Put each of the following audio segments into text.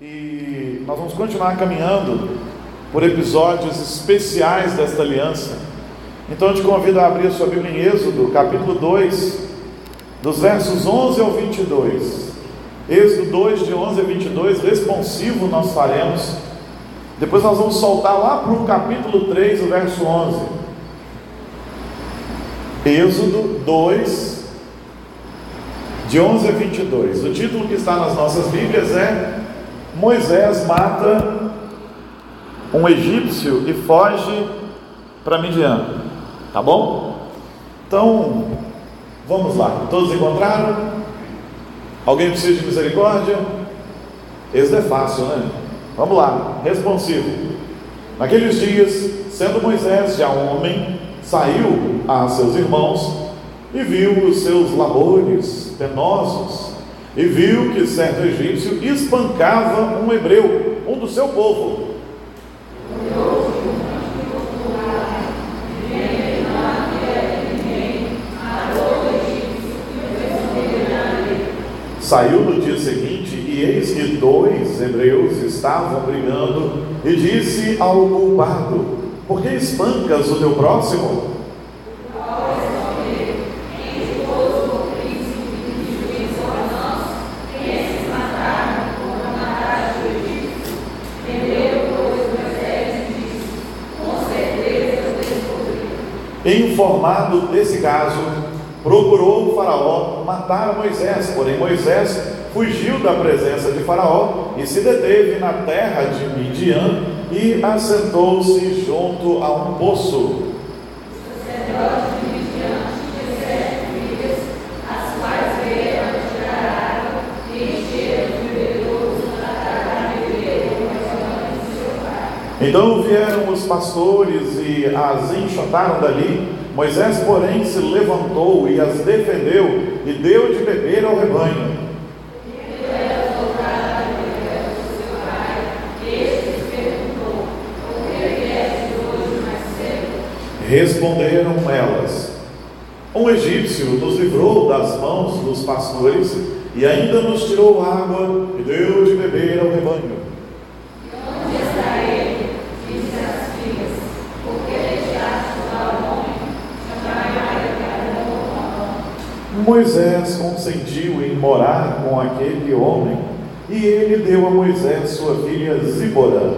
E nós vamos continuar caminhando por episódios especiais desta aliança. Então eu te convido a abrir a sua Bíblia em Êxodo, capítulo 2, dos versos 11 ao 22. Êxodo 2, de 11 a 22, responsivo nós faremos. Depois nós vamos soltar lá para o capítulo 3, o verso 11. Êxodo 2, de 11 a 22. O título que está nas nossas Bíblias é Moisés mata um egípcio e foge para Midian. Tá bom? Então, vamos lá. Todos encontraram? Alguém precisa de misericórdia? Esse é fácil, né? Vamos lá. Responsivo. Naqueles dias, sendo Moisés já homem, saiu a seus irmãos e viu os seus labores penosos, e viu que certo egípcio espancava um hebreu, um do seu povo. Saiu no dia seguinte, e eis que dois hebreus estavam brigando, e disse ao culpado: Por que espancas o teu próximo? Informado desse caso, procurou o Faraó matar Moisés, porém Moisés fugiu da presença de Faraó e se deteve na terra de Midian e assentou-se junto a um poço. Então vieram os pastores e as enxotaram dali. Moisés, porém, se levantou e as defendeu e deu de beber ao rebanho. Responderam elas: Um egípcio nos livrou das mãos dos pastores e ainda nos tirou água e deu de beber ao rebanho. Moisés consentiu em morar com aquele homem, e ele deu a Moisés sua filha Zíbora.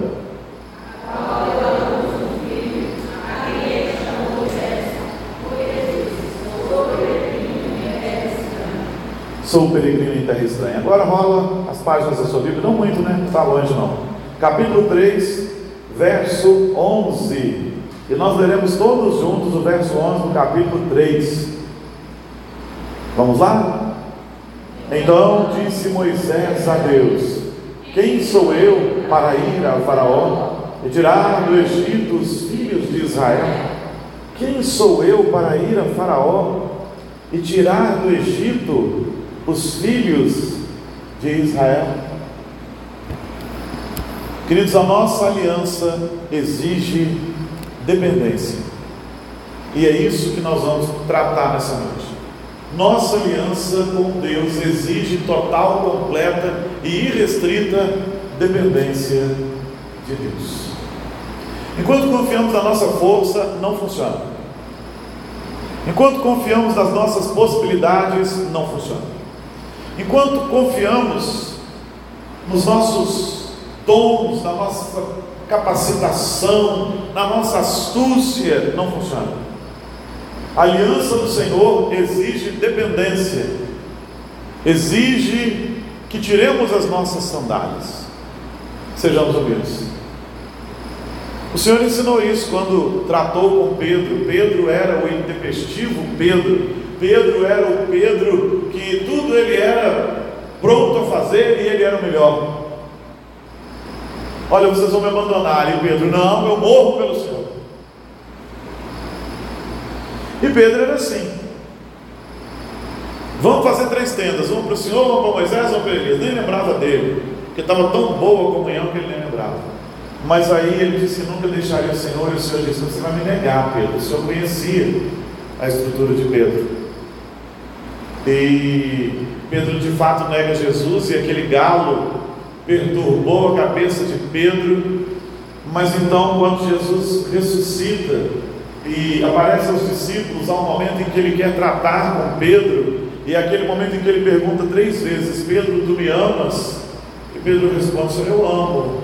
Sou peregrino em terra estranha. Agora rola as páginas da sua Bíblia, não muito, né? Está longe não. Capítulo 3, verso 11. E nós leremos todos juntos o verso 11 do capítulo 3. Vamos lá? Então disse Moisés a Deus: Quem sou eu para ir a Faraó e tirar do Egito os filhos de Israel? Quem sou eu para ir a Faraó e tirar do Egito os filhos de Israel? Queridos, a nossa aliança exige dependência. E é isso que nós vamos tratar nessa noite. Nossa aliança com Deus exige total, completa e irrestrita dependência de Deus. Enquanto confiamos na nossa força, não funciona. Enquanto confiamos nas nossas possibilidades, não funciona. Enquanto confiamos nos nossos dons, na nossa capacitação, na nossa astúcia, não funciona. A aliança do Senhor exige dependência, exige que tiremos as nossas sandálias. Sejamos humildes. O Senhor ensinou isso quando tratou com Pedro. Pedro era o intempestivo Pedro. Pedro era o Pedro que tudo ele era pronto a fazer e ele era o melhor. Olha, vocês vão me abandonar. E Pedro, não, eu morro pelo Senhor. E Pedro era assim. Vamos fazer três tendas, vamos para o Senhor, vamos para Moisés, vamos para Elias. Nem lembrava dele, porque estava tão boa a comunhão que ele nem lembrava. Mas aí ele disse: Nunca deixaria o Senhor, e o Senhor disse: Você vai me negar, Pedro. O Senhor conhecia a estrutura de Pedro. E Pedro de fato nega Jesus, e aquele galo perturbou a cabeça de Pedro, mas então, quando Jesus ressuscita e aparece aos discípulos, há um momento em que ele quer tratar com Pedro, e é aquele momento em que ele pergunta três vezes: Pedro, tu me amas? E Pedro responde: Senhor, eu amo.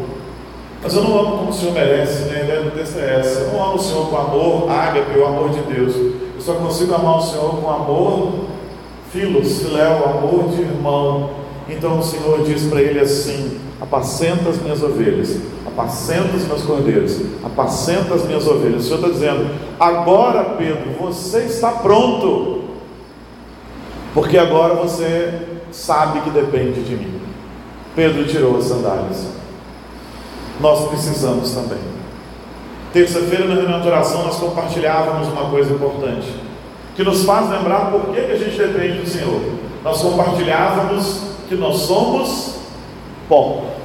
Mas eu não amo como o Senhor merece, né? A ideia do texto é essa. Eu não amo o Senhor com amor ágape, o amor de Deus. Eu só consigo amar o Senhor com amor filos, filéu, amor de irmão. Então o Senhor diz para ele assim: apacenta as minhas ovelhas, apacenta os meus cordeiros, apacenta as minhas ovelhas. O Senhor está dizendo: agora, Pedro, você está pronto, porque agora você sabe que depende de mim. Pedro tirou as sandálias. Nós precisamos também. Terça-feira, na reunião de oração, nós compartilhávamos uma coisa importante, que nos faz lembrar por que, a gente depende do Senhor. Nós compartilhávamos que nós somos pó.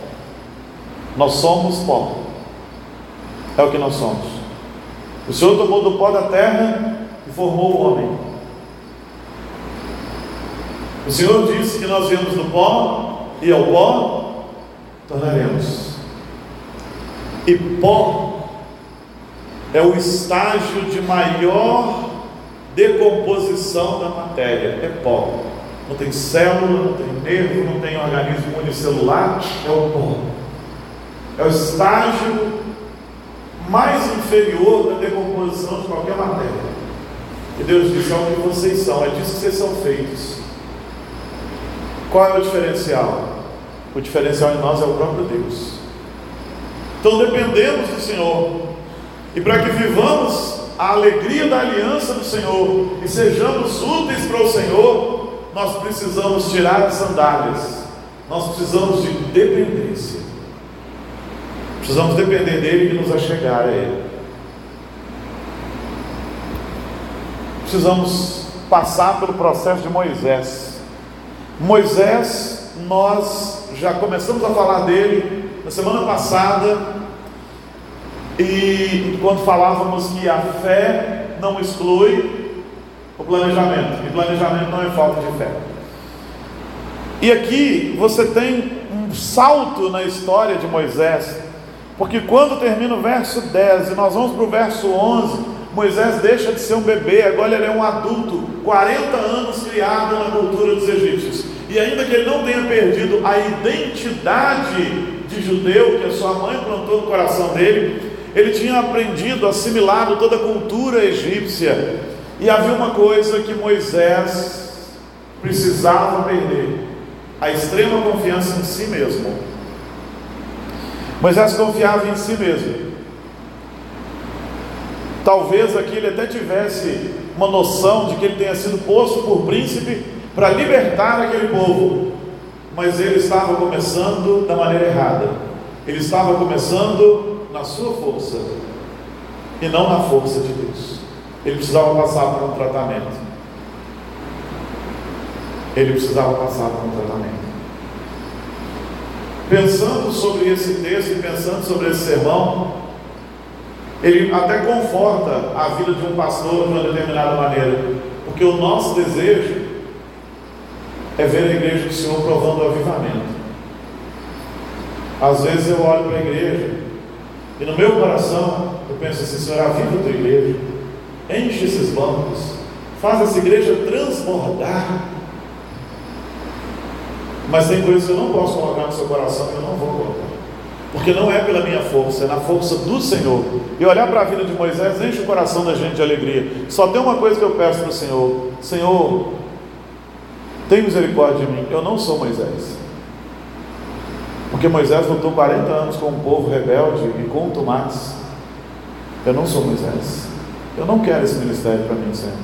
Nós somos pó. É o que nós somos. O Senhor tomou do pó da terra e formou o homem. O Senhor disse que nós viemos do pó e ao pó tornaremos. E pó é o estágio de maior decomposição da matéria, é pó. Não tem célula, não tem nervo, não tem organismo unicelular, é o pó. É o estágio mais inferior da decomposição de qualquer matéria. E Deus disse: é o que vocês são, é disso que vocês são feitos. Qual é o diferencial? O diferencial em nós é o próprio Deus. Então dependemos do Senhor. E para que vivamos a alegria da aliança do Senhor e sejamos úteis para o Senhor, nós precisamos tirar as sandálias. Nós precisamos de dependência. Precisamos depender dele e nos achegar a ele. Precisamos passar pelo processo de Moisés. Moisés, nós já começamos a falar dele na semana passada, e quando falávamos que a fé não exclui o planejamento, e planejamento não é falta de fé. E aqui você tem um salto na história de Moisés, porque quando termina o verso 10 e nós vamos para o verso 11, Moisés deixa de ser um bebê, agora ele é um adulto, 40 anos criado na cultura dos egípcios. E ainda que ele não tenha perdido a identidade de judeu que a sua mãe plantou no coração dele, ele tinha aprendido, assimilado toda a cultura egípcia. E havia uma coisa que Moisés precisava perder: a extrema confiança em si mesmo. Moisés confiava em si mesmo. Talvez aqui ele até tivesse uma noção de que ele tenha sido posto por príncipe para libertar aquele povo, mas ele estava começando da maneira errada. Ele estava começando na sua força e não na força de Deus. Ele precisava passar por um tratamento. Ele precisava passar por um tratamento. Pensando sobre esse texto e pensando sobre esse sermão, ele até conforta a vida de um pastor de uma determinada maneira, porque o nosso desejo é ver a igreja do Senhor provando o avivamento. Às vezes eu olho para a igreja e no meu coração eu penso assim, Senhor, aviva a tua igreja, enche esses bancos, faz essa igreja transbordar. Mas tem coisas que eu não posso colocar no seu coração que eu não vou colocar. Porque não é pela minha força, é na força do Senhor. E olhar para a vida de Moisés enche o coração da gente de alegria. Só tem uma coisa que eu peço para o Senhor: Senhor, tem misericórdia de mim, eu não sou Moisés. Porque Moisés lutou 40 anos com um povo rebelde e com tomates. Eu não sou Moisés. Eu não quero esse ministério para mim, Senhor.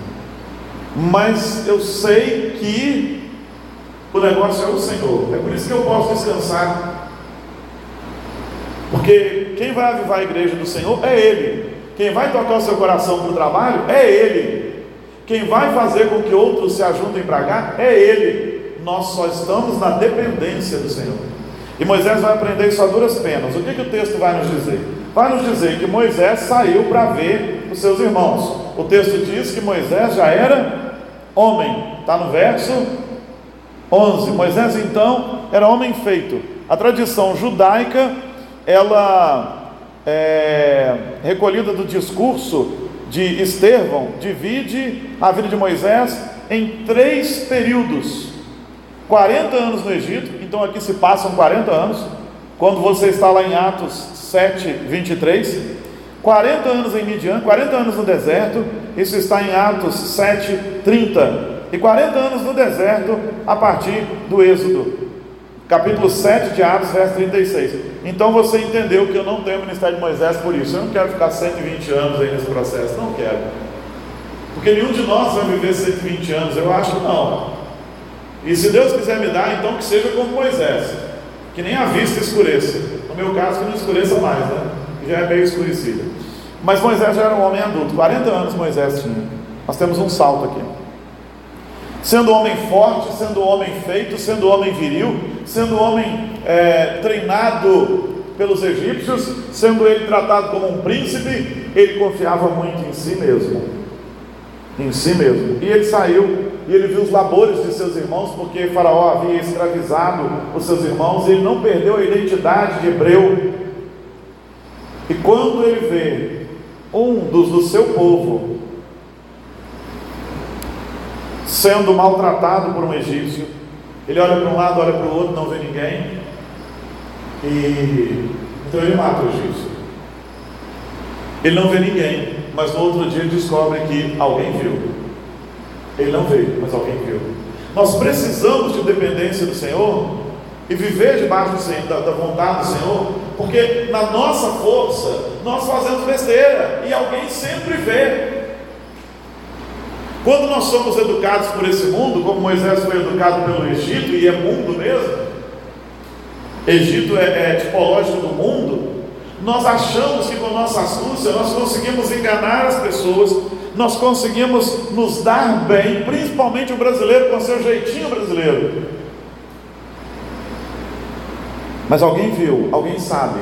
Mas eu sei que o negócio é o Senhor. É por isso que eu posso descansar. Porque quem vai avivar a igreja do Senhor é Ele. Quem vai tocar o seu coração para o trabalho é Ele. Quem vai fazer com que outros se ajuntem para cá é Ele. Nós só estamos na dependência do Senhor. E Moisés vai aprender isso a duras penas. O que, que o texto vai nos dizer? Vai nos dizer que Moisés saiu para ver os seus irmãos. O texto diz que Moisés já era homem. Está no verso 11. Moisés então era homem feito, A tradição judaica, ela é recolhida do discurso de Estevão, divide a vida de Moisés em três períodos: 40 anos no Egito, então aqui se passam 40 anos, quando você está lá em Atos 7, 23. 40 anos em Midian, 40 anos no deserto, isso está em Atos 7, 30. E 40 anos no deserto, a partir do Êxodo, capítulo 7 de Atos, verso 36. Então você entendeu que eu não tenho ministério de Moisés por isso. Eu não quero ficar 120 anos aí nesse processo, não quero. Porque nenhum de nós vai viver 120 anos, eu acho não. E se Deus quiser me dar, então que seja como Moisés, que nem a vista escureça. No meu caso, que não escureça mais, né? Já é meio escurecida. Mas Moisés já era um homem adulto, 40 anos Moisés tinha. Nós temos um salto aqui. Sendo homem forte, sendo homem feito, sendo homem viril, sendo homem é, treinado pelos egípcios, sendo ele tratado como um príncipe, ele confiava muito em si mesmo em si mesmo. E ele saiu e ele viu os labores de seus irmãos, porque Faraó havia escravizado os seus irmãos, e ele não perdeu a identidade de hebreu. E quando ele vê um dos do seu povo sendo maltratado por um egípcio, ele olha para um lado, olha para o outro, não vê ninguém, e então ele mata o egípcio. Ele não vê ninguém, mas no outro dia descobre que alguém viu. Ele não veio, mas alguém viu. Nós precisamos de dependência do Senhor e viver debaixo do Senhor, da, da vontade do Senhor, porque na nossa força nós fazemos besteira e alguém sempre vê. Quando nós somos educados por esse mundo, como Moisés foi educado pelo Egito, e é mundo mesmo, Egito é, é tipológico do mundo, nós achamos que com nossa astúcia nós conseguimos enganar as pessoas, nós conseguimos nos dar bem, principalmente o brasileiro com seu jeitinho brasileiro. Mas alguém viu, alguém sabe.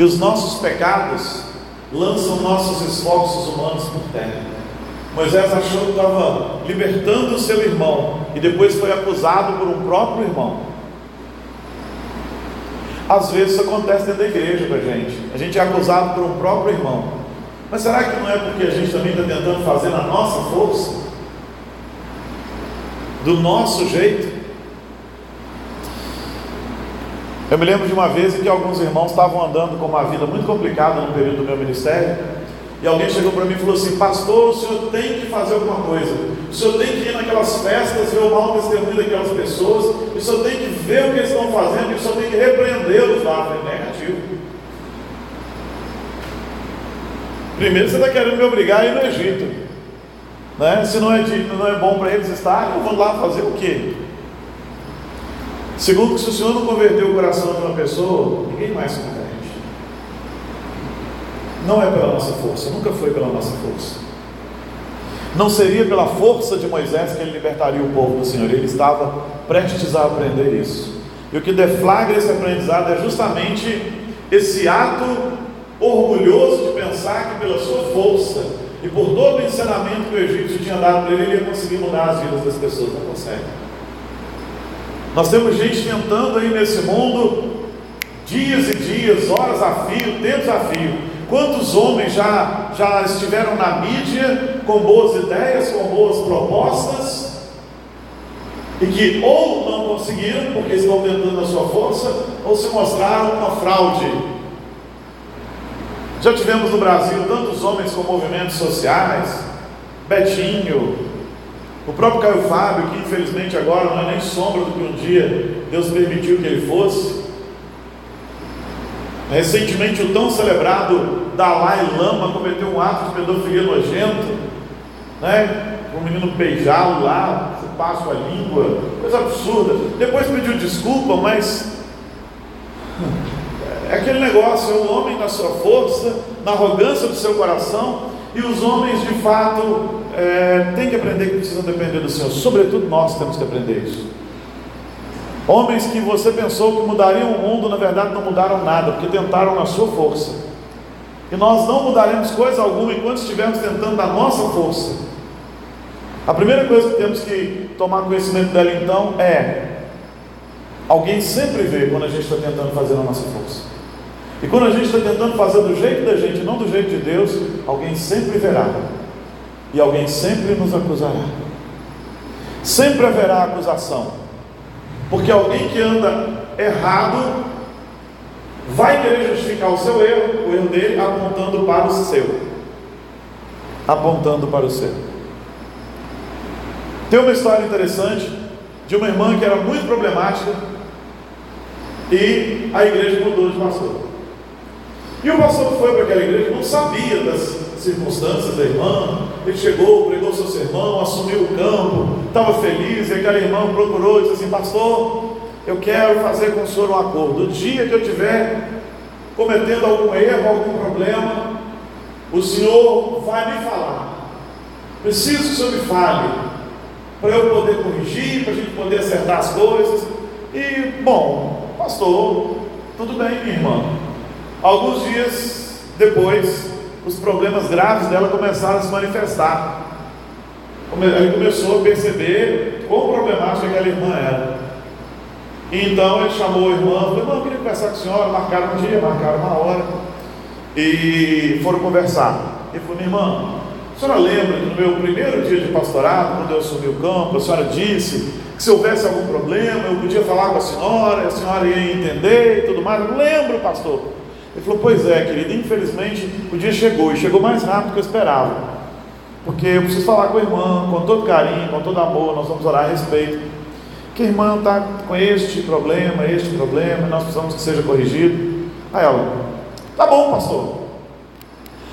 E os nossos pecados lançam nossos esforços humanos por terra. Moisés achou que estava libertando o seu irmão e depois foi acusado por um próprio irmão. Às vezes isso acontece dentro da igreja com a gente. A gente é acusado por um próprio irmão. Mas será que não é porque a gente também está tentando fazer na nossa força? Do nosso jeito? Eu me lembro de uma vez em que alguns irmãos estavam andando com uma vida muito complicada no período do meu ministério. E alguém chegou para mim e falou assim: Pastor, o senhor tem que fazer alguma coisa. O senhor tem que ir naquelas festas, ver o mau testemunho daquelas pessoas. O senhor tem que ver o que eles estão fazendo. E o senhor tem que repreendê-los lá. Eu falei: Negativo. Primeiro, você está querendo me obrigar a ir no Egito. Né? Se não é, de, não é bom para eles estar, eu vou lá fazer o quê? Segundo, se o Senhor não converteu o coração de uma pessoa, ninguém mais converte. Não é pela nossa força, nunca foi pela nossa força. Não seria pela força de Moisés que ele libertaria o povo do Senhor, ele estava prestes a aprender isso. E o que deflagra esse aprendizado é justamente esse ato orgulhoso de pensar que pela sua força e por todo o ensinamento que o egípcio tinha dado para ele, ele ia conseguir mudar as vidas das pessoas. Não consegue. Nós temos gente tentando aí nesse mundo, dias e dias, horas a fio, tempos a fio, Quantos homens já, já estiveram na mídia com boas ideias, com boas propostas, e que ou não conseguiram, porque estão tentando a sua força, ou se mostraram uma fraude. Já tivemos no Brasil tantos homens com movimentos sociais, Betinho, o próprio Caio Fábio, que infelizmente agora não é nem sombra do que um dia Deus permitiu que ele fosse. Recentemente, o tão celebrado Dalai Lama cometeu um ato de pedofilia nojento, né? O menino beijá-lo lá, passa a língua, coisa absurda. Depois pediu desculpa, mas é aquele negócio, é o homem na sua força, na arrogância do seu coração, e os homens de fato é, têm que aprender que precisam depender do Senhor, sobretudo nós temos que aprender isso. Homens que você pensou que mudariam o mundo, na verdade não mudaram nada, porque tentaram na sua força. E nós não mudaremos coisa alguma enquanto estivermos tentando na nossa força. A primeira coisa que temos que tomar conhecimento dela então é Alguém sempre vê quando a gente está tentando fazer a nossa força. E quando a gente está tentando fazer do jeito da gente, não do jeito de Deus, alguém sempre verá. E alguém sempre nos acusará. Sempre haverá acusação. Porque alguém que anda errado vai querer justificar o seu erro, o erro dele, apontando para o seu. Apontando para o seu. Tem uma história interessante de uma irmã que era muito problemática e a igreja mudou de pastor. E o pastor foi para aquela igreja não sabia das circunstâncias da irmã. Ele chegou, pregou seu sermão, assumiu o campo, estava feliz, e aquela irmã procurou e disse assim: Pastor, eu quero fazer com o senhor um acordo. O dia que eu tiver cometendo algum erro, algum problema, o senhor vai me falar. Preciso que o senhor me fale, para eu poder corrigir, para a gente poder acertar as coisas. E, bom, pastor, tudo bem, minha irmã. Alguns dias depois, os problemas graves dela começaram a se manifestar. Ele começou a perceber quão problemática aquela irmã era. Então ele chamou a irmã, falou, irmã, eu queria conversar com a senhora, marcaram um dia, marcaram uma hora. E foram conversar. Ele falou, minha irmã, a senhora lembra que no meu primeiro dia de pastorado, quando eu assumi o campo, a senhora disse que se houvesse algum problema, eu podia falar com a senhora, a senhora ia entender e tudo mais. Eu lembro, pastor. Ele falou: Pois é, querido, infelizmente o dia chegou e chegou mais rápido do que eu esperava. Porque eu preciso falar com a irmã, com todo carinho, com todo amor, nós vamos orar a respeito. Que irmã está com este problema, este problema, nós precisamos que seja corrigido. Aí ela, tá bom, pastor.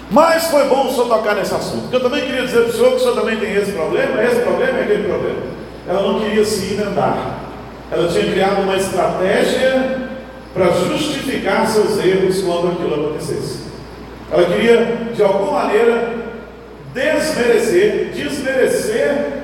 Mas foi bom o senhor tocar nesse assunto, porque eu também queria dizer para o senhor que o senhor também tem esse problema, esse problema e aquele problema. Ela não queria se inundar. Ela tinha criado uma estratégia para justificar seus erros quando aquilo acontecesse. Ela queria, de alguma maneira, desmerecer, desmerecer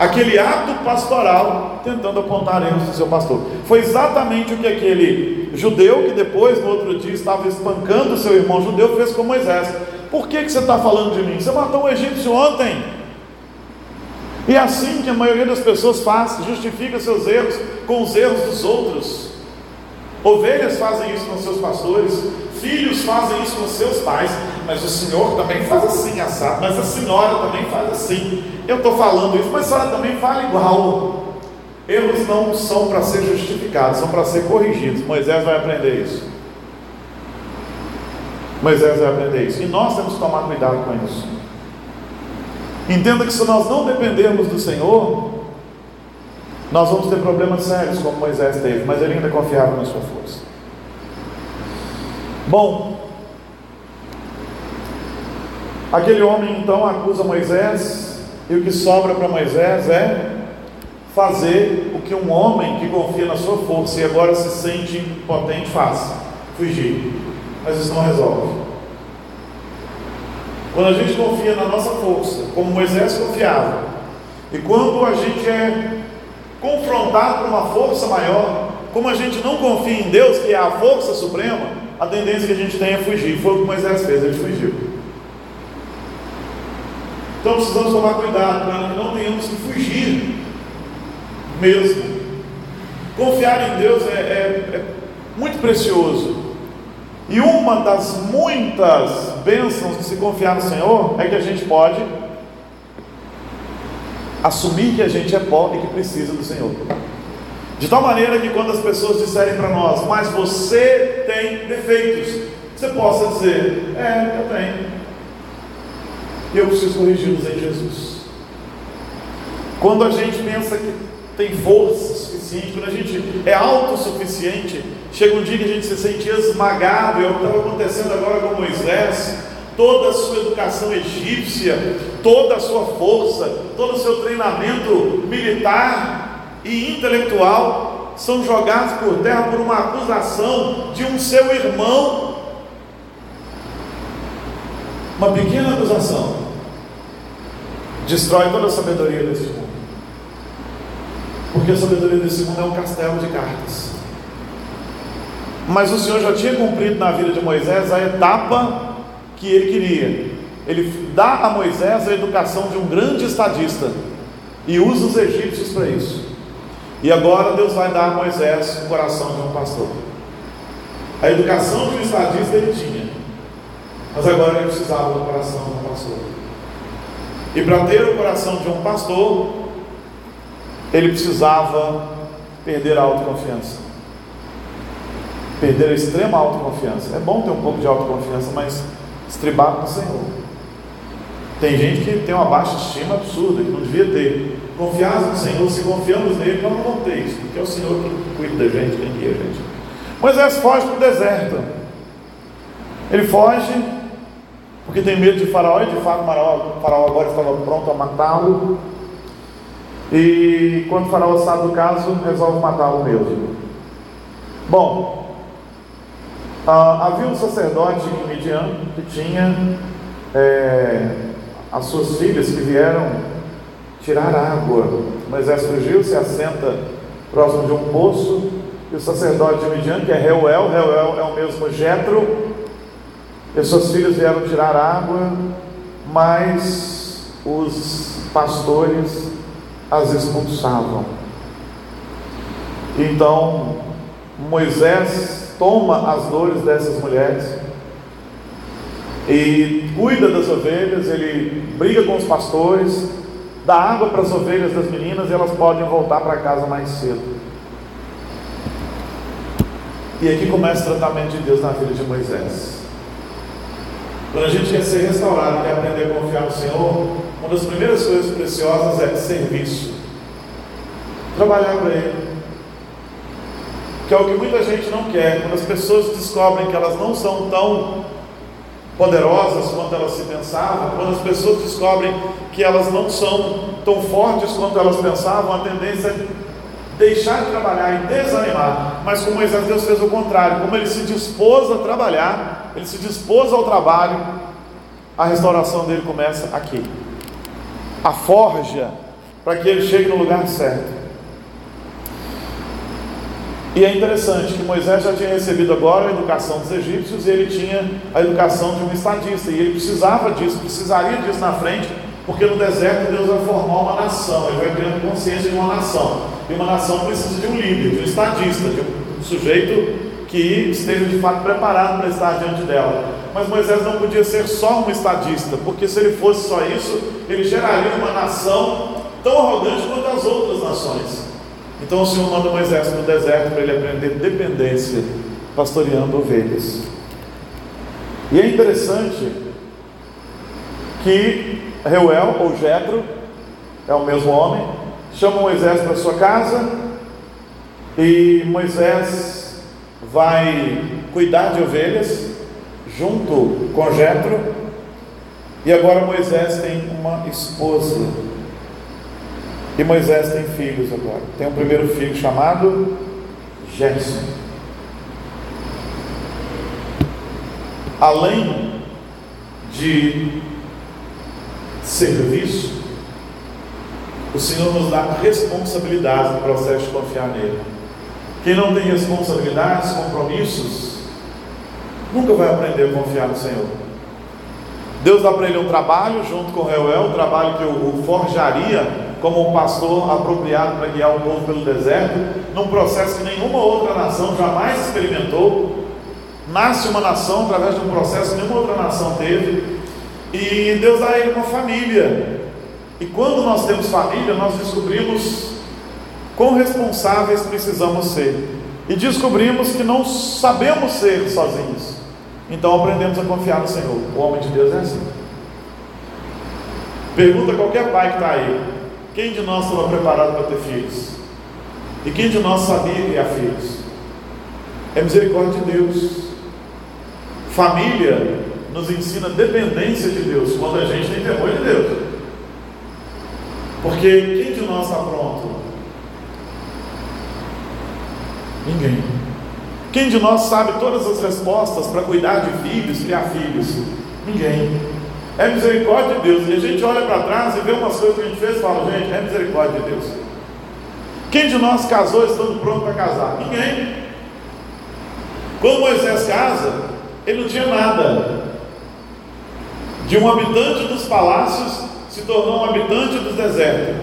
aquele ato pastoral, tentando apontar erros do seu pastor. Foi exatamente o que aquele judeu, que depois, no outro dia, estava espancando seu irmão judeu, fez com Moisés. Por que, que você está falando de mim? Você matou um egípcio ontem. E é assim que a maioria das pessoas faz, justifica seus erros com os erros dos outros. Ovelhas fazem isso com seus pastores, filhos fazem isso com seus pais, mas o Senhor também faz assim, assado, mas a senhora também faz assim. Eu estou falando isso, mas a senhora também fala igual. Erros não são para ser justificados, são para ser corrigidos. Moisés vai aprender isso. Moisés vai aprender isso. E nós temos que tomar cuidado com isso. Entenda que se nós não dependermos do Senhor, nós vamos ter problemas sérios, como Moisés teve, mas ele ainda confiava na sua força. Bom, aquele homem então acusa Moisés, e o que sobra para Moisés é fazer o que um homem que confia na sua força e agora se sente impotente faz: fugir. Mas isso não resolve. Quando a gente confia na nossa força, como Moisés confiava, e quando a gente é confrontado por uma força maior, como a gente não confia em Deus, que é a força suprema, a tendência que a gente tem é fugir. Foi o que Moisés fez, ele fugiu. Então precisamos tomar cuidado para que não tenhamos que fugir mesmo. Confiar em Deus é, é, é muito precioso. E uma das muitas bênçãos de se confiar no Senhor é que a gente pode assumir que a gente é pobre e que precisa do Senhor. De tal maneira que quando as pessoas disserem para nós, mas você tem defeitos, você possa dizer, é, eu tenho. E eu preciso corrigi-los em Jesus. Quando a gente pensa que tem força suficiente, quando a gente é autossuficiente, chega um dia que a gente se sente esmagado, é o que estava acontecendo agora com Moisés, toda a sua educação egípcia, toda a sua força, todo o seu treinamento militar e intelectual são jogados por terra por uma acusação de um seu irmão. Uma pequena acusação destrói toda a sabedoria desse mundo. Porque a sabedoria desse mundo é um castelo de cartas. Mas o Senhor já tinha cumprido na vida de Moisés a etapa que ele queria. Ele dá a Moisés a educação de um grande estadista e usa os egípcios para isso. E agora Deus vai dar a Moisés o coração de um pastor. A educação de um estadista ele tinha, mas agora ele precisava do coração de um pastor. E para ter o coração de um pastor, ele precisava perder a autoconfiança. Perder a extrema autoconfiança. É bom ter um pouco de autoconfiança, mas estribar no Senhor. Tem gente que tem uma baixa estima absurda, que não devia ter. Confiar no Senhor, se confiamos nele, nós não vamos ter isso, porque é o Senhor que cuida da gente, quem guia a gente. Moisés foge para o deserto. Ele foge porque tem medo de Faraó, e de fato o Faraó agora estava pronto a matá-lo. E quando Faraó sabe do caso, resolve matá-lo mesmo. Bom, ah, havia um sacerdote em Midian que tinha é, as suas filhas que vieram tirar água. Moisés fugiu, se assenta próximo de um poço, e o sacerdote de Midian, que é Reuel, Reuel é o mesmo Jetro, e suas filhas vieram tirar água, mas os pastores as expulsavam. Então Moisés toma as dores dessas mulheres e cuida das ovelhas, ele briga com os pastores, dá água para as ovelhas das meninas e elas podem voltar para casa mais cedo. E aqui começa o tratamento de Deus na vida de Moisés. Quando a gente quer ser restaurado, quer aprender a confiar no Senhor, uma das primeiras coisas preciosas é serviço. Trabalhar para Ele. Que é o que muita gente não quer. Quando as pessoas descobrem que elas não são tão poderosas quanto elas se pensavam, quando as pessoas descobrem que elas não são tão fortes quanto elas pensavam, a tendência é deixar de trabalhar e desanimar. Mas com Moisés, Deus fez o contrário. Como ele se dispôs a trabalhar, ele se dispôs ao trabalho, a restauração dele começa aqui. A forja para que ele chegue no lugar certo. E é interessante que Moisés já tinha recebido agora a educação dos egípcios e ele tinha a educação de um estadista, e ele precisava disso, precisaria disso na frente, porque no deserto Deus vai formar uma nação, ele vai criando consciência de uma nação. E uma nação precisa de um líder, de um estadista, de um sujeito que esteja de fato preparado para estar diante dela. Mas Moisés não podia ser só um estadista, porque se ele fosse só isso, ele geraria uma nação tão arrogante quanto as outras nações. Então o Senhor manda Moisés para o deserto para ele aprender dependência, pastoreando ovelhas. E é interessante que Reuel ou Jetro é o mesmo homem, chama Moisés para sua casa e Moisés vai cuidar de ovelhas junto com Jetro. E agora Moisés tem uma esposa. E Moisés tem filhos agora. Tem um primeiro filho chamado Gerson. Além de serviço, o Senhor nos dá responsabilidade no processo de confiar nele. Quem não tem responsabilidades, compromissos, nunca vai aprender a confiar no Senhor. Deus dá para ele um trabalho junto com Reuel, um trabalho que o forjaria como um pastor apropriado para guiar o povo pelo deserto, num processo que nenhuma outra nação jamais experimentou. Nasce uma nação através de um processo que nenhuma outra nação teve. E Deus dá a ele uma família. E quando nós temos família, nós descobrimos quão responsáveis precisamos ser. E descobrimos que não sabemos ser sozinhos. Então aprendemos a confiar no Senhor. O homem de Deus é assim. Pergunta qualquer pai que está aí: quem de nós estava preparado para ter filhos? E quem de nós sabia criar filhos? É misericórdia de Deus. Família nos ensina dependência de Deus, quando a gente tem temor de Deus. Porque quem de nós está pronto? Ninguém. Quem de nós sabe todas as respostas para cuidar de filhos, criar filhos? Ninguém. É misericórdia de Deus. E a gente olha para trás e vê umas coisas que a gente fez e fala, gente, é misericórdia de Deus. Quem de nós casou estando pronto para casar? Ninguém. Quando Moisés casa, ele não tinha nada. De um habitante dos palácios se tornou um habitante do deserto.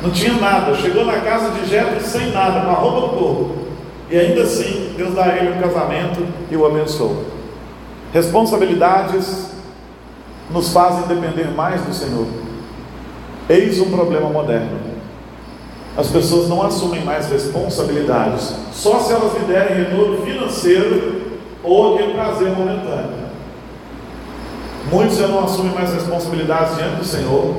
Não tinha nada. Chegou na casa de Jetro sem nada, com a roupa do corpo. E ainda assim, Deus dá a ele um casamento e o abençoa. Responsabilidades nos fazem depender mais do Senhor. Eis um problema moderno. As pessoas não assumem mais responsabilidades, só se elas lhe derem retorno financeiro ou aquele prazer momentâneo. Muitos já não assumem mais responsabilidades diante do Senhor,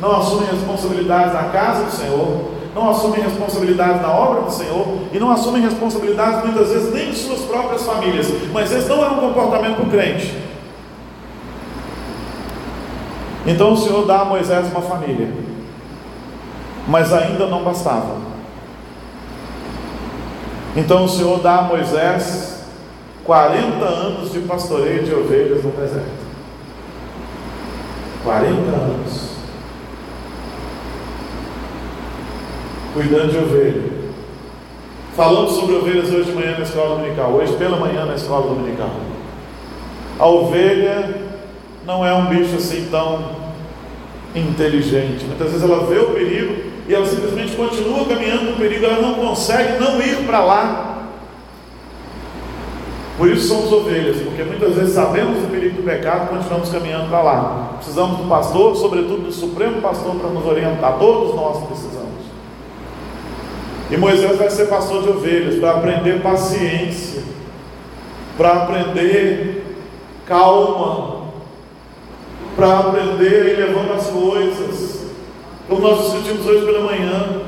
não assumem responsabilidades na casa do Senhor, não assumem responsabilidades na obra do Senhor e não assumem responsabilidades muitas vezes nem de suas próprias famílias. Mas esse não é um comportamento crente. Então o Senhor dá a Moisés uma família, mas ainda não bastava. Então o Senhor dá a Moisés 40 anos de pastoreio de ovelhas no deserto. 40 anos. Cuidando de ovelha. Falamos sobre ovelhas hoje de manhã na escola dominical, hoje pela manhã na escola dominical. A ovelha não é um bicho assim tão inteligente. Muitas vezes ela vê o perigo e ela simplesmente continua caminhando no perigo, ela não consegue não ir para lá. Por isso somos ovelhas, porque muitas vezes sabemos do perigo do pecado e continuamos caminhando para lá. Precisamos do pastor, sobretudo do Supremo Pastor, para nos orientar. Todos nós precisamos. E Moisés vai ser pastor de ovelhas para aprender paciência, para aprender calma, para aprender e levando as coisas. Como nós discutimos hoje pela manhã,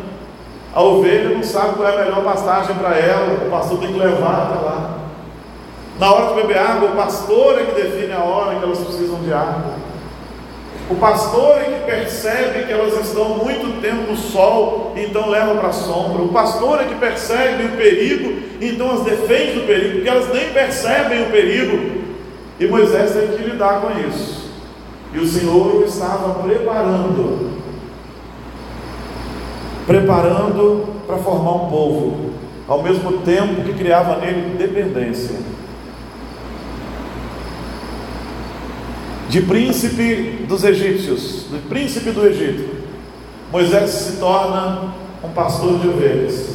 a ovelha não sabe qual é a melhor pastagem para ela, o pastor tem que levar até lá. Na hora de beber água, o pastor é que define a hora em que elas precisam de água. O pastor é que percebe que elas estão muito tempo no sol, então leva para a sombra. O pastor é que percebe o perigo, então as defende do perigo, porque elas nem percebem o perigo. E Moisés tem que lidar com isso. E o Senhor estava preparando preparando para formar um povo, ao mesmo tempo que criava nele dependência. De príncipe dos egípcios, de príncipe do Egito, Moisés se torna um pastor de ovelhas.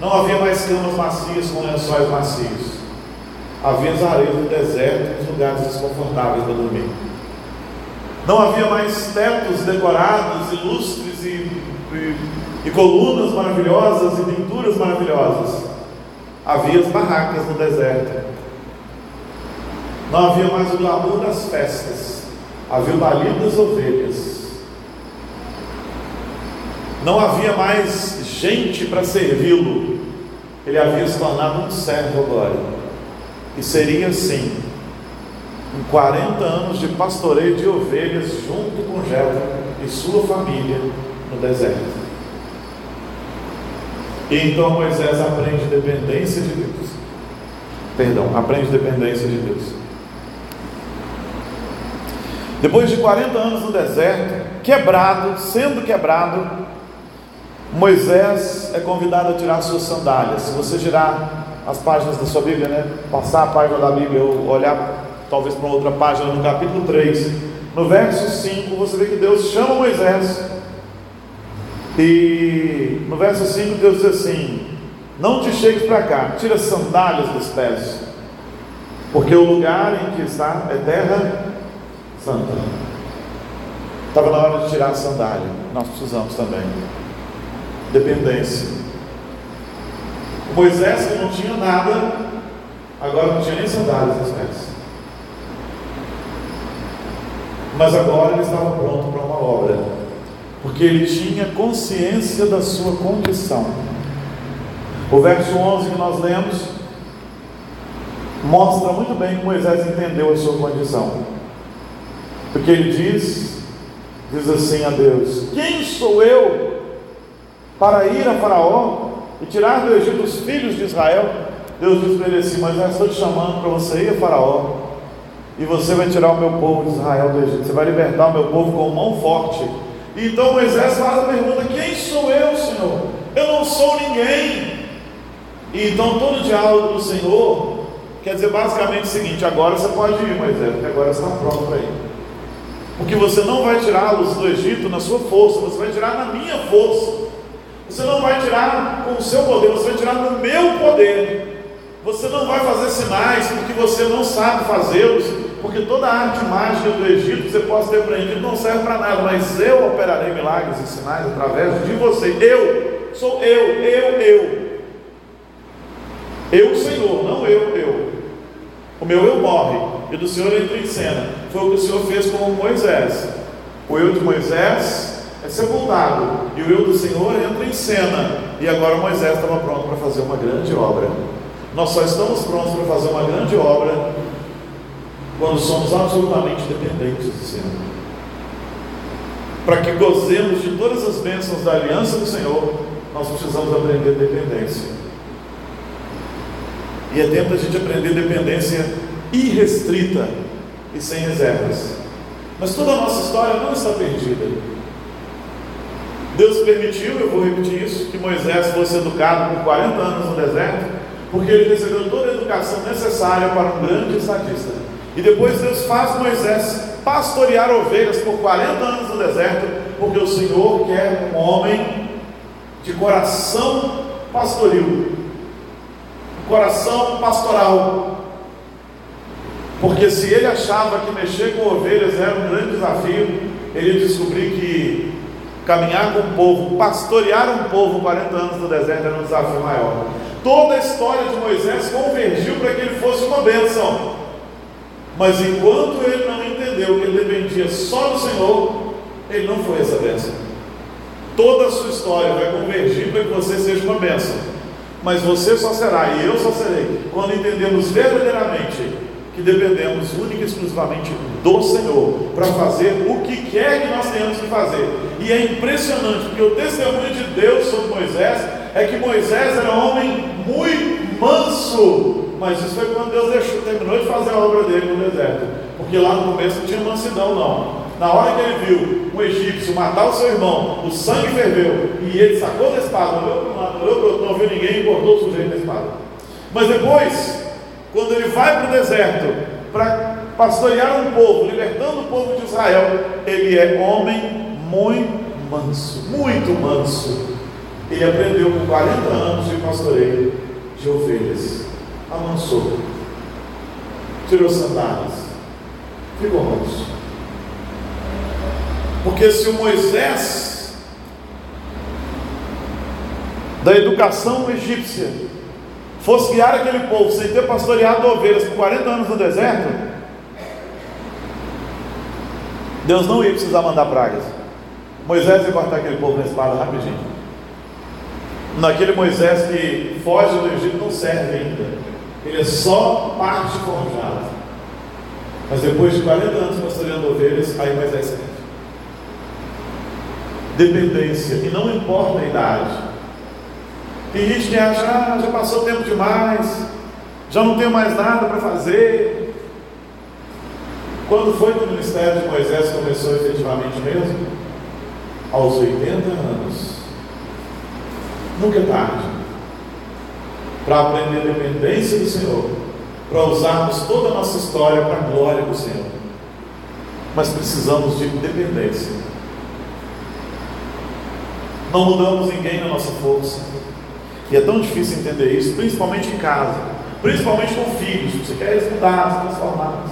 Não havia mais camas macias com lençóis macios. Havia as areias do deserto os lugares desconfortáveis para dormir. Não havia mais tetos decorados, ilustres e, e, e colunas maravilhosas e pinturas maravilhosas. Havia as barracas no deserto. Não havia mais o glamour das festas. Havia o balido das ovelhas. Não havia mais gente para servi-lo. Ele havia se tornado um servo agora. E seria assim em 40 anos de pastoreio de ovelhas junto com Jetro e sua família no deserto. E então Moisés aprende dependência de Deus. Perdão, aprende dependência de Deus. Depois de 40 anos no deserto, quebrado, sendo quebrado, Moisés é convidado a tirar suas sandálias. Se você girar as páginas da sua Bíblia, né? Passar a página da Bíblia, ou olhar talvez para outra página, no capítulo 3, no verso 5, você vê que Deus chama Moisés. E no verso 5 Deus diz assim: Não te chegues para cá, tira as sandálias dos pés, porque o lugar em que está é terra santa. Estava na hora de tirar a sandália, nós precisamos também. Dependência. Moisés, que não tinha nada, agora não tinha nem sandálias nos pés. Mas agora ele estava pronto para uma obra, porque ele tinha consciência da sua condição. O verso 11 que nós lemos mostra muito bem que Moisés entendeu a sua condição. Porque ele diz, diz assim a Deus: Quem sou eu para ir a Faraó e tirar do Egito os filhos de Israel? Deus diz para ele assim: Mas eu estou te chamando para você ir a Faraó e você vai tirar o meu povo de Israel do Egito, você vai libertar o meu povo com mão forte. Então Moisés faz a pergunta: Quem sou eu, Senhor? Eu não sou ninguém. E então todo o diálogo do Senhor quer dizer basicamente o seguinte: agora você pode ir, Moisés, porque agora você está pronto para ir. Porque você não vai tirá-los do Egito na sua força, você vai tirar na minha força. Você não vai tirar com o seu poder, você vai tirar no meu poder. Você não vai fazer sinais porque você não sabe fazê-los, porque toda a arte mágica do Egito você possa ter aprendido não serve para nada, mas eu operarei milagres e sinais através de você. Eu, sou eu, eu, eu. Eu, Senhor, não eu, eu. O meu eu morre e do Senhor entra em cena. Foi o que o Senhor fez com Moisés. O eu de Moisés é sepultado e o eu do Senhor entra em cena. E agora Moisés estava pronto para fazer uma grande obra. Nós só estamos prontos para fazer uma grande obra quando somos absolutamente dependentes do Senhor. Para que gozemos de todas as bênçãos da aliança do Senhor, nós precisamos aprender dependência. E é tempo a gente aprender dependência irrestrita e sem reservas. Mas toda a nossa história não está perdida. Deus permitiu, eu vou repetir isso, que Moisés fosse educado por 40 anos no deserto porque ele recebeu toda a educação necessária para um grande estadista. E depois Deus faz Moisés pastorear ovelhas por 40 anos no deserto, porque o Senhor quer um homem de coração pastoril, coração pastoral. Porque se ele achava que mexer com ovelhas era um grande desafio, ele descobriu que caminhar com o povo, pastorear um povo 40 anos no deserto era um desafio maior. Toda a história de Moisés convergiu para que ele fosse uma bênção. Mas enquanto ele não entendeu que ele dependia só do Senhor, ele não foi essa bênção. Toda a sua história vai convergir para que você seja uma bênção. Mas você só será, e eu só serei, quando entendemos verdadeiramente que dependemos única e exclusivamente do Senhor para fazer o que quer que nós tenhamos que fazer. E é impressionante, porque o testemunho de Deus sobre Moisés é que Moisés era um homem muito manso, mas isso foi quando Deus deixou, terminou de fazer a obra dele no deserto, porque lá no começo não tinha mansidão, não. Na hora que ele viu um egípcio matar o seu irmão, o sangue ferveu e ele sacou da espada, olhou não viu ninguém e cortou o sujeito da espada. Mas depois, quando ele vai para o deserto para pastorear um povo, libertando o povo de Israel, ele é homem muito manso, muito manso. Ele aprendeu com 40 anos de pastoreio. Amansou. Tirou sandálias. Ficou manso. Porque se o Moisés da educação egípcia fosse guiar aquele povo sem ter pastoreado ovelhas por 40 anos no deserto, Deus não ia precisar mandar pragas. Moisés ia cortar aquele povo na espada rapidinho. Naquele Moisés que foge do Egito não serve ainda. Ele é só parte forjada. Mas depois de 40 anos pastoreando ovelhas, aí Moisés serve. Dependência, e não importa a idade. Tem gente que acha, ah, já passou tempo demais, já não tenho mais nada para fazer. Quando foi que o ministério de Moisés começou efetivamente mesmo? Aos 80 anos. Nunca é tarde para aprender a dependência do Senhor, para usarmos toda a nossa história para a glória do Senhor. Mas precisamos de dependência. Não mudamos ninguém na nossa força. E é tão difícil entender isso, principalmente em casa, principalmente com filhos. Você quer eles mudar, transformar.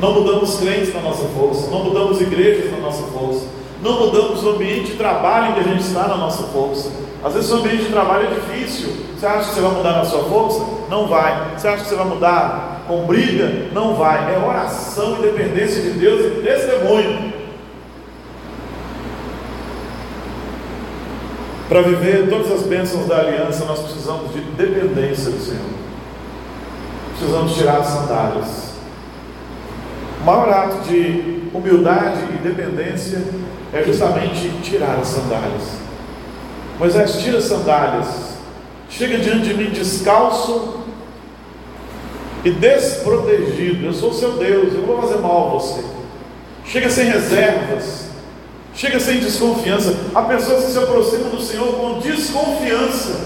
Não mudamos crentes na nossa força, não mudamos igrejas na nossa força, não mudamos o ambiente de trabalho em que a gente está na nossa força. Às vezes o ambiente de trabalho é difícil. Você acha que você vai mudar na sua força? Não vai. Você acha que você vai mudar com briga? Não vai. É oração e dependência de Deus e testemunho. Para viver todas as bênçãos da aliança, nós precisamos de dependência do Senhor. Precisamos tirar as sandálias. O maior ato de humildade e dependência é justamente tirar as sandálias. Moisés tira as sandálias, chega diante de mim descalço e desprotegido. Eu sou seu Deus, eu vou fazer mal a você. Chega sem reservas, chega sem desconfiança. Há pessoas que se aproximam do Senhor com desconfiança,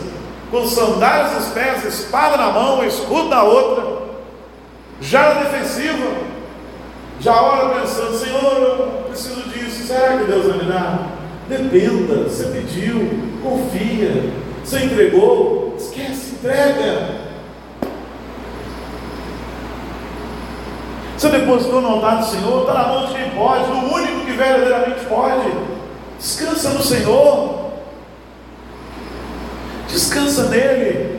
com sandálias nos pés, espada na mão, escudo na outra, já na defensiva. Já ora pensando, Senhor, eu preciso disso, será que Deus vai me dar? Dependa, você pediu, confia, você entregou, esquece, entrega. Você depositou no altar do Senhor, está na mão de quem pode, do único que verdadeiramente pode. Descansa no Senhor. Descansa nele.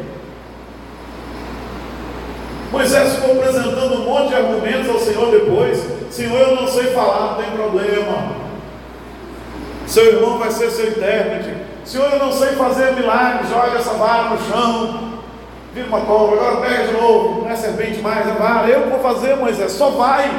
Moisés ficou apresentando um monte de argumentos ao Senhor depois. Senhor, eu não sei falar, não tem problema. Seu irmão vai ser seu intérprete. Senhor, eu não sei fazer milagre, joga essa vara no chão. Vira uma cobra, agora pega de novo. Não é serpente mais, é vara. Eu vou fazer, Moisés, só vai.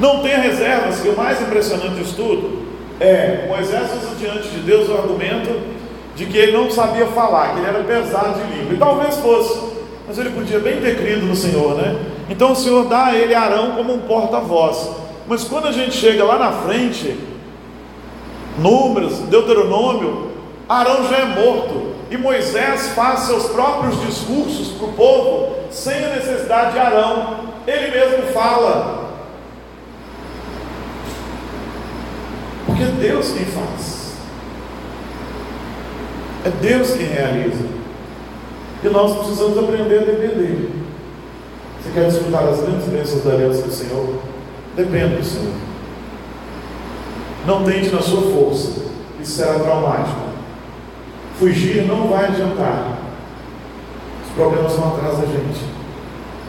Não tenha reservas, que o mais impressionante disso tudo é Moisés usa diante de Deus o argumento de que ele não sabia falar, que ele era pesado de língua. E talvez fosse, mas ele podia bem ter crido no Senhor, né? Então o Senhor dá a ele Arão como um porta-voz. Mas quando a gente chega lá na frente, Números, Deuteronômio, Arão já é morto. E Moisés faz seus próprios discursos para o povo, sem a necessidade de Arão. Ele mesmo fala. Porque é Deus quem faz. É Deus quem realiza. E nós precisamos aprender a depender. Você quer desfrutar as grandes bênçãos da aliança do Senhor? Depende do Senhor. Não tente na sua força, isso será traumático. Fugir não vai adiantar. Os problemas vão atrás da gente.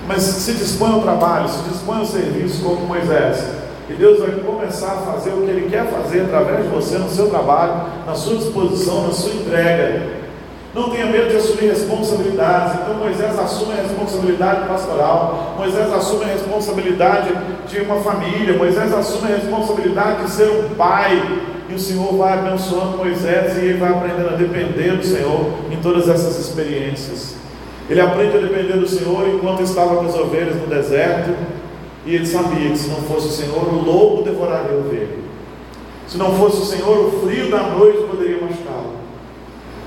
Mas se dispõe ao trabalho, se dispõe ao serviço, como Moisés. E Deus vai começar a fazer o que Ele quer fazer através de você no seu trabalho, na sua disposição, na sua entrega. Não tenha medo de assumir responsabilidades. Então Moisés assume a responsabilidade pastoral, Moisés assume a responsabilidade de uma família, Moisés assume a responsabilidade de ser um pai. E o Senhor vai abençoando Moisés e ele vai aprendendo a depender do Senhor em todas essas experiências. Ele aprende a depender do Senhor enquanto estava com as ovelhas no deserto, e ele sabia que se não fosse o Senhor, o lobo devoraria a ovelha. Se não fosse o Senhor, o frio da noite poderia machucá-lo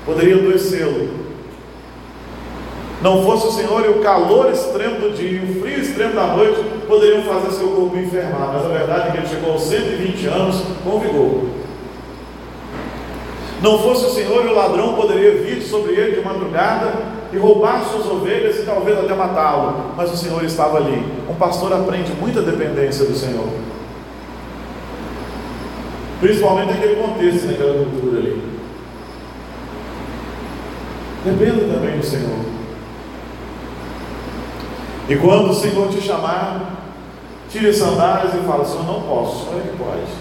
poderia adoecê-lo. Não fosse o Senhor e o calor extremo do dia e o frio extremo da noite poderiam fazer seu corpo enfermar, mas a verdade é que ele chegou aos 120 anos com vigor. Não fosse o Senhor e o ladrão poderia vir sobre ele de madrugada e roubar suas ovelhas e talvez até matá-lo, mas o Senhor estava ali. Um pastor aprende muita dependência do Senhor, principalmente naquele contexto, naquela cultura ali. Dependa também do Senhor. E quando o Senhor te chamar, tire as sandálias e fala, Senhor, não posso, o Senhor é pode.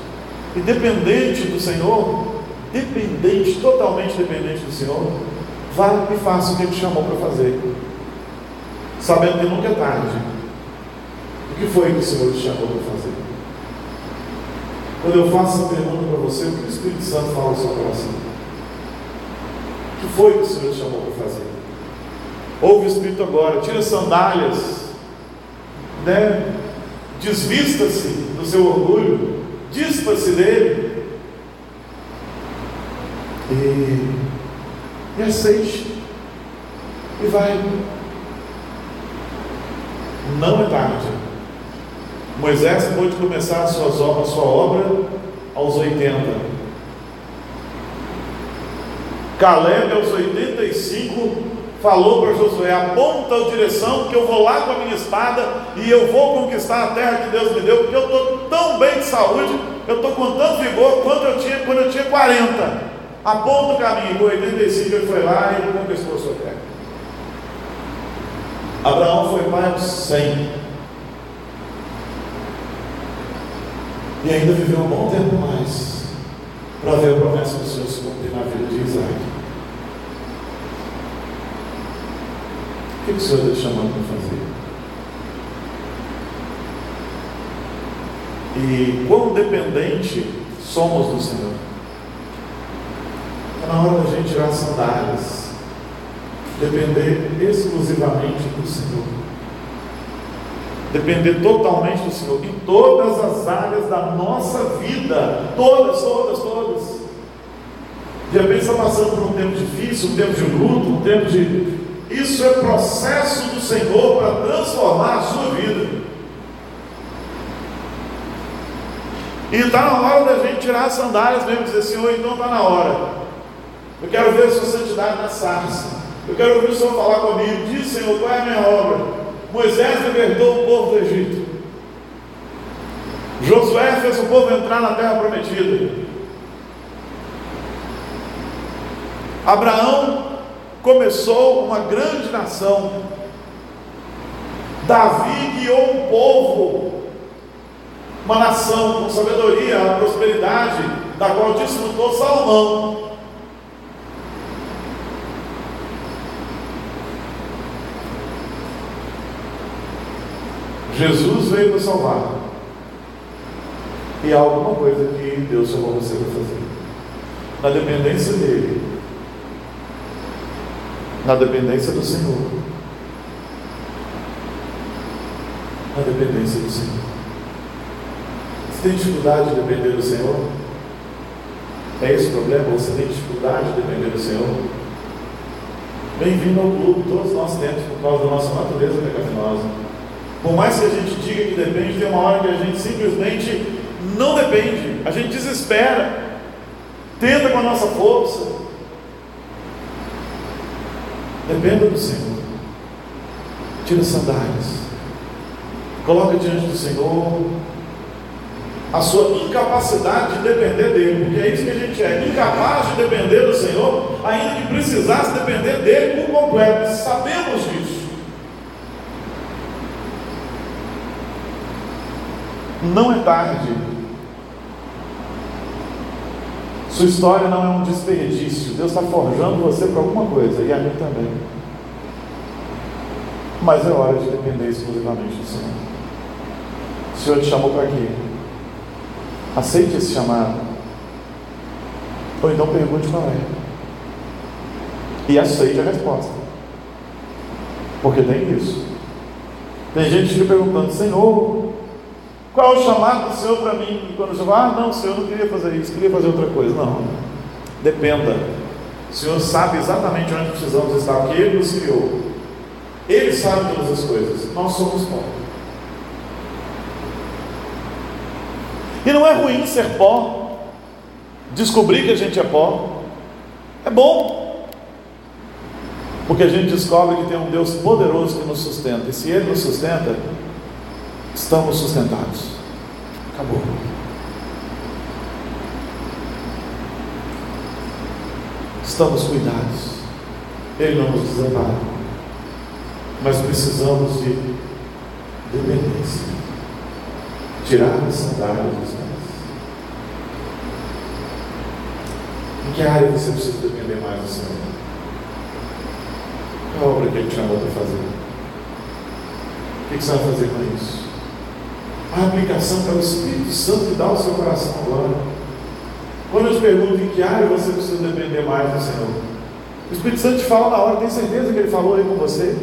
E dependente do Senhor, dependente, totalmente dependente do Senhor, vá e faça o que Ele te chamou para fazer. Sabendo que nunca é tarde. O que foi que o Senhor te chamou para fazer? Quando eu faço essa pergunta para você, o que o Espírito Santo fala no seu coração? Que foi que o Senhor te chamou para fazer? Ouve o Espírito agora, tira as sandálias, né? desvista-se do seu orgulho, dispa-se dele e, e aceite e vai. Não é tarde. Moisés pode começar a a sua obra aos 80 Caleb, aos 85, falou para Josué: aponta a direção que eu vou lá com a minha espada e eu vou conquistar a terra que Deus me deu, porque eu estou tão bem de saúde, eu estou com tanto vigor quanto eu tinha quando eu tinha 40. Aponta o caminho, com 85 ele foi lá e conquistou a sua terra. Abraão foi pai aos 100. E ainda viveu um bom tempo mais para ver a promessa do Senhor se cumprir na vida de Isaac. O que o Senhor está te chamando para fazer? E quão dependente somos do Senhor. Está na hora da gente tirar as sandálias, depender exclusivamente do Senhor. Depender totalmente do Senhor em todas as áreas da nossa vida. Todas, todas, todas. De repente está passando por um tempo difícil, um tempo de luto, um tempo de isso é processo do Senhor para transformar a sua vida. E está na hora da gente tirar as sandálias mesmo, dizer, Senhor, então está na hora. Eu quero ver a sua santidade na sarça. Eu quero ouvir o Senhor falar comigo. Diz, Senhor, qual é a minha obra? Moisés libertou o povo do Egito. Josué fez o povo entrar na terra prometida. Abraão começou uma grande nação. Davi guiou um povo uma nação com sabedoria, a prosperidade, da qual desfrutou Salomão. Jesus veio para salvar. E há alguma coisa que Deus chamou você para fazer. Na dependência dele. Na dependência do Senhor. Na dependência do Senhor tem dificuldade de depender do Senhor? É esse o problema? Você tem dificuldade de depender do Senhor? Bem-vindo ao clube, todos nós temos por causa da nossa natureza pecaminosa. Por mais que a gente diga que depende, tem uma hora que a gente simplesmente não depende, a gente desespera, tenta com a nossa força. Dependa do Senhor. Tira sandálias. Coloca diante do Senhor a sua incapacidade de depender dele, porque é isso que a gente é, incapaz de depender do Senhor, ainda que precisasse depender dele por completo, sabemos disso. Não é tarde. Sua história não é um desperdício. Deus está forjando você para alguma coisa, e a mim também. Mas é hora de depender exclusivamente do Senhor. O Senhor te chamou para quê? Aceite esse chamado. Ou então pergunte qual é. E aceite a resposta. Porque tem isso. Tem gente que fica perguntando, Senhor, qual é o chamado do Senhor para mim? E quando você fala, ah, não, Senhor, não queria fazer isso, queria fazer outra coisa. Não. Dependa. O Senhor sabe exatamente onde precisamos estar, porque Ele nos criou. Ele sabe todas as coisas. Nós somos pobres. E não é ruim ser pó, descobrir que a gente é pó, é bom, porque a gente descobre que tem um Deus poderoso que nos sustenta, e se Ele nos sustenta, estamos sustentados. Acabou. Estamos cuidados, Ele não nos desampara, mas precisamos de dependência tirar as sandálias dos pés. Em que área você precisa depender mais do Senhor? Qual a obra que Ele te chamou para fazer? O que você vai fazer com isso? A aplicação para o Espírito Santo que dá ao seu coração agora. Quando eu te pergunto em que área você precisa depender mais do Senhor, o Espírito Santo te fala na hora, tem certeza que Ele falou aí com você?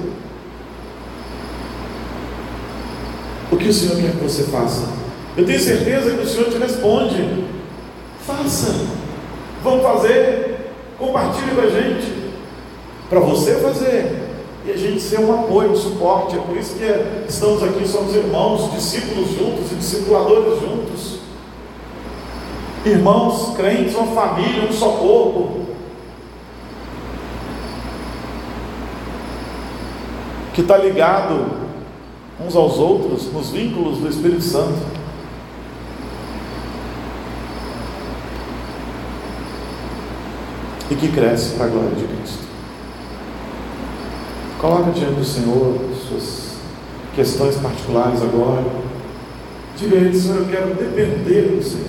O que o Senhor quer que você faça? Eu tenho certeza que o Senhor te responde. Faça. Vamos fazer. Compartilhe com a gente. Para você fazer. E a gente ser um apoio, um suporte. É por isso que estamos aqui, somos irmãos, discípulos juntos e discipuladores juntos. Irmãos, crentes, uma família, um só corpo. Que está ligado uns aos outros nos vínculos do Espírito Santo. E que cresce para a glória de Cristo. Coloca diante do Senhor suas questões particulares agora. Diga a Ele, Senhor, eu quero depender do Senhor.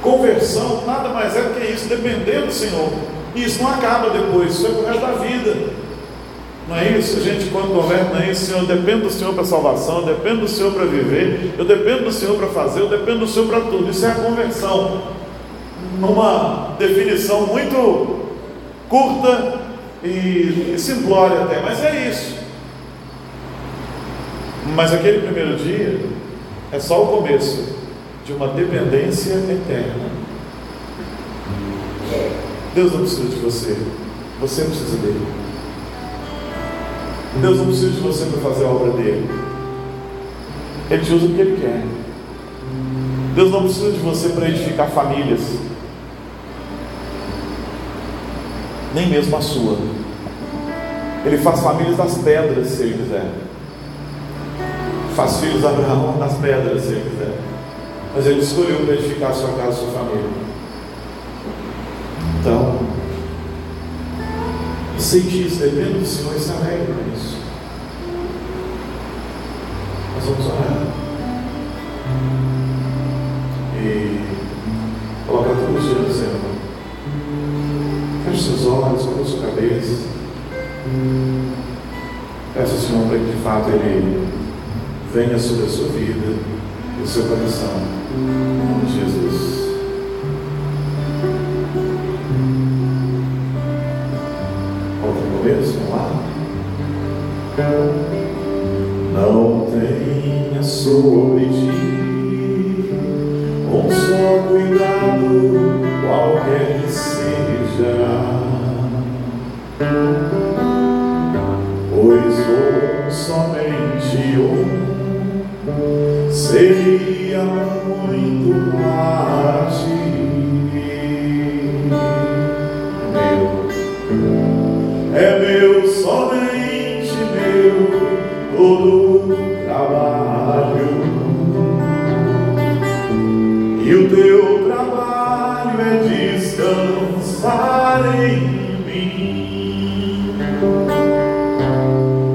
Conversão nada mais é do que isso, depender do Senhor. E isso não acaba depois, isso é o resto da vida. Não é isso? Gente, quando não é isso? Senhor, eu dependo do Senhor para salvação, eu dependo do Senhor para viver, eu dependo do Senhor para fazer, eu dependo do Senhor para tudo. Isso é a conversão. Numa definição muito curta e simplória até, mas é isso. Mas aquele primeiro dia é só o começo de uma dependência eterna. Deus não precisa de você, você precisa dele. Deus não precisa de você para fazer a obra dele. Ele te usa o que ele quer. Deus não precisa de você para edificar famílias, nem mesmo a sua. Ele faz famílias das pedras, se ele quiser. Faz filhos Abraão das pedras, se ele quiser. Mas ele escolheu para edificar sua casa sua família. Então, aceite isso, depende do Senhor se alegre com isso. Nós vamos orar. E colocar tudo diante do Senhor. Olhos, coloque sua cabeça. Peça ao Senhor para que de fato Ele venha sobre a sua vida e o seu coração. Em Jesus. O teu trabalho é descansar em mim.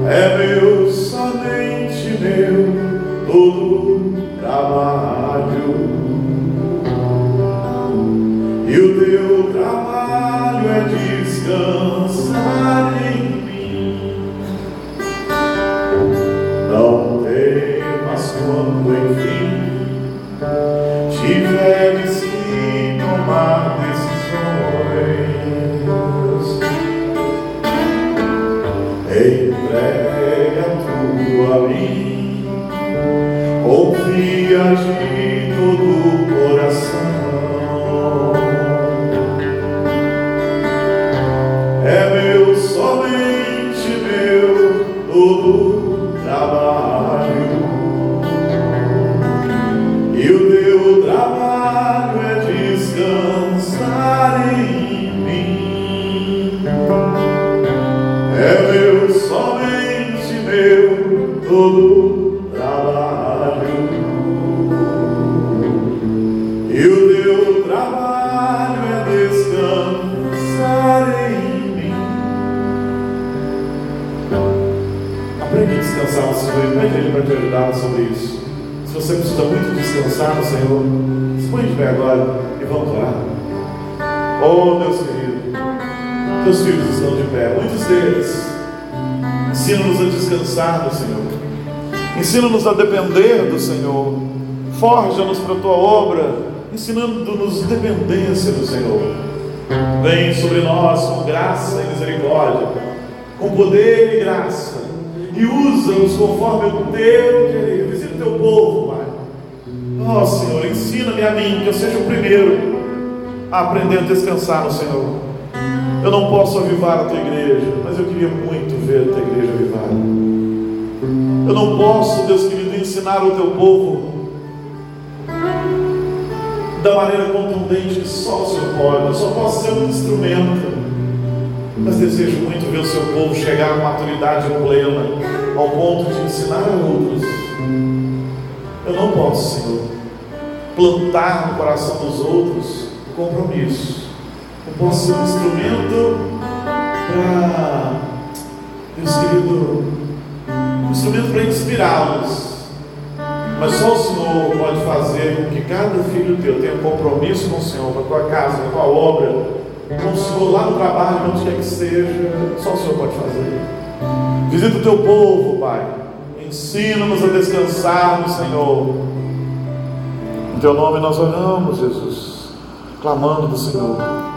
É meu, somente meu, todo trabalho. Querido, teus filhos estão de pé, muitos deles. Ensina-nos a descansar Senhor. Ensina-nos a depender do Senhor. Forja-nos para a tua obra, ensinando-nos dependência do Senhor. Vem sobre nós com graça e misericórdia, com poder e graça, e usa-nos conforme o teu querer. Visita o teu povo, Pai. Ó Senhor, ensina-me a mim, que eu seja o primeiro a aprender a descansar no Senhor. Eu não posso avivar a tua igreja, mas eu queria muito ver a tua igreja avivada. Eu não posso, Deus querido, ensinar o teu povo da maneira contundente que só o Senhor pode. Eu só posso ser um instrumento. Mas desejo muito ver o seu povo chegar à maturidade plena, ao ponto de ensinar a outros. Eu não posso, Senhor, plantar no coração dos outros compromisso. Eu posso ser um instrumento para, Deus querido, um instrumento para inspirá-los. Mas só o Senhor pode fazer com que cada filho teu tenha um compromisso com o Senhor, com a tua casa, com a tua obra, com o Senhor lá no trabalho, onde quer que seja. Só o Senhor pode fazer. Visita o teu povo, Pai. Ensina-nos a descansar no Senhor. Em teu nome nós oramos, Jesus, clamando do Senhor.